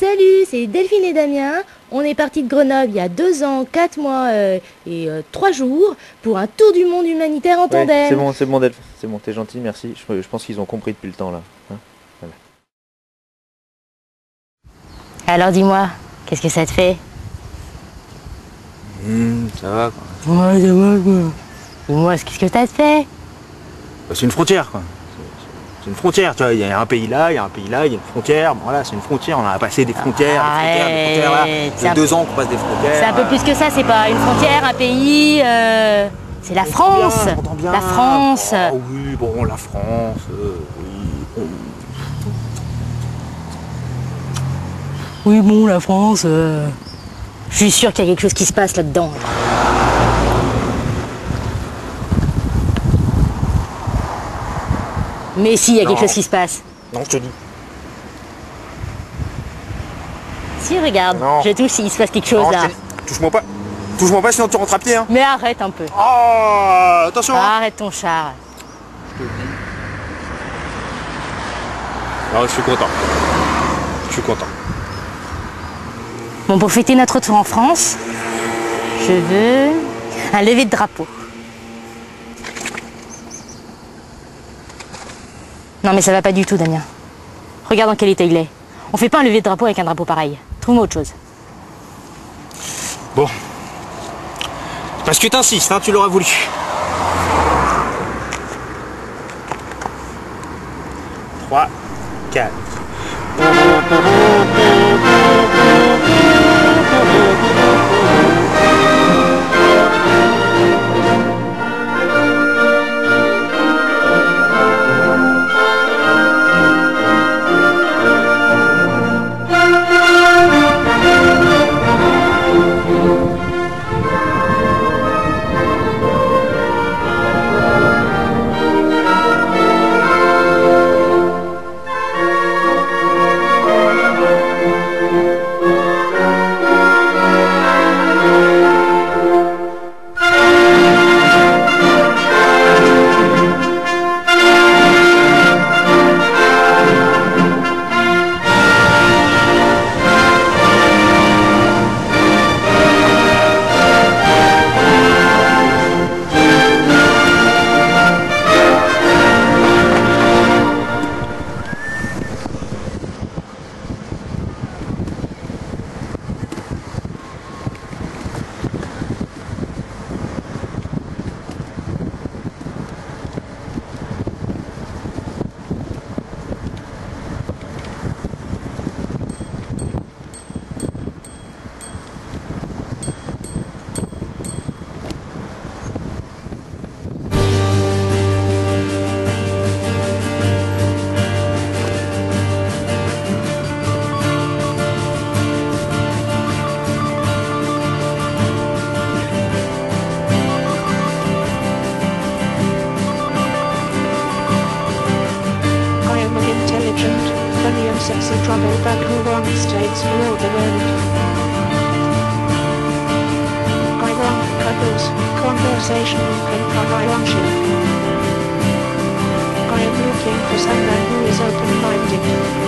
Salut, c'est Delphine et Damien. On est parti de Grenoble il y a deux ans, quatre mois euh, et euh, trois jours pour un tour du monde humanitaire en Ouais, tandem. c'est bon, c'est bon, Delph. C'est bon, t'es gentil, merci. Je, je pense qu'ils ont compris depuis le temps là. Hein Alors dis-moi, qu'est-ce que ça te fait? Hmm, ça va quoi. Ouais, dis-moi, Dis-moi, qu'est-ce que ça te fait? Bah, c'est une frontière quoi. C'est- une frontière, tu vois, il y a un pays là, il y a un pays là, il y a une frontière, bon, voilà, c'est une frontière, on a passé des frontières, des frontières, des frontières, là. Arrête, Ça c'est deux ans qu'on passe des frontières. C'est un peu plus que ça, c'est pas une frontière, un pays. euh, C'est la On France. bien, on entend bien. La France. Oh, oui, bon, la France, euh, oui. bon. Oui, bon, la France. euh, Je suis sûr qu'il y a quelque chose qui se passe là-dedans. Mais si, il y a quelque chose qui se passe. Non, je te dis. Si, regarde, Non. je touche, il se passe quelque chose Non, là. je te. Touche-moi pas. Touche-moi pas, sinon tu rentres à pied. Hein. Mais arrête un peu. Oh, attention. hein. Arrête ton char. Ah, je suis content. Je suis content. Bon, pour fêter notre retour en France, je veux un lever de drapeau. Non, mais ça va pas du tout, Damien. Regarde dans quel état il est. On fait pas un lever de drapeau avec un drapeau pareil. Trouve-moi autre chose. Bon. Parce que t'insistes, hein, tu l'auras voulu. Trois, quatre. plenty of and trouble, but who wants takes below the world? I want couples, conversation, and companionship. I am looking for someone who is open-minded.